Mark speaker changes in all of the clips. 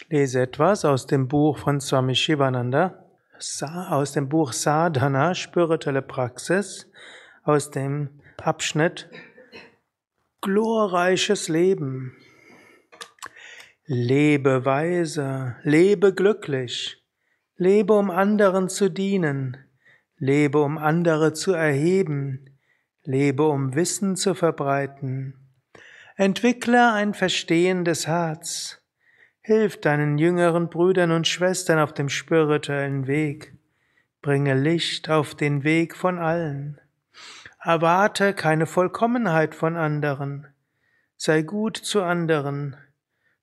Speaker 1: Ich lese etwas aus dem Buch von Swami Shivananda, aus dem Buch Sadhana, spirituelle Praxis, aus dem Abschnitt Glorreiches Leben. Lebe weise, lebe glücklich, lebe um anderen zu dienen, lebe um andere zu erheben, lebe um Wissen zu verbreiten. Entwickle ein verstehendes Herz, Hilf deinen jüngeren Brüdern und Schwestern auf dem spirituellen Weg. Bringe Licht auf den Weg von allen. Erwarte keine Vollkommenheit von anderen. Sei gut zu anderen.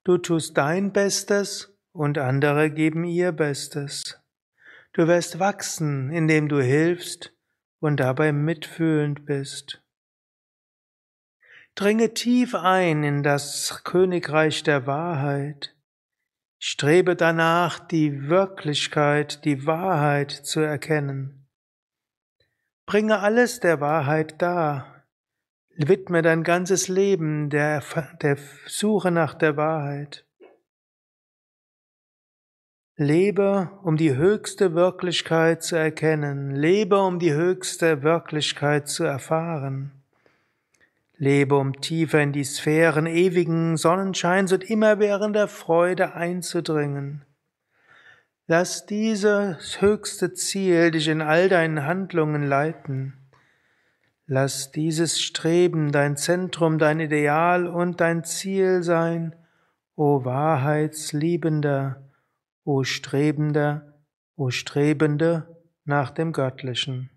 Speaker 1: Du tust dein Bestes und andere geben ihr Bestes. Du wirst wachsen, indem du hilfst und dabei mitfühlend bist. Dringe tief ein in das Königreich der Wahrheit. Strebe danach, die Wirklichkeit, die Wahrheit zu erkennen. Bringe alles der Wahrheit dar. Widme dein ganzes Leben der, der Suche nach der Wahrheit. Lebe, um die höchste Wirklichkeit zu erkennen. Lebe, um die höchste Wirklichkeit zu erfahren. Lebe, um tiefer in die Sphären ewigen Sonnenscheins und immerwährender Freude einzudringen. Lass dieses höchste Ziel dich in all deinen Handlungen leiten. Lass dieses Streben dein Zentrum, dein Ideal und dein Ziel sein, o Wahrheitsliebender, o Strebender, o Strebende nach dem Göttlichen.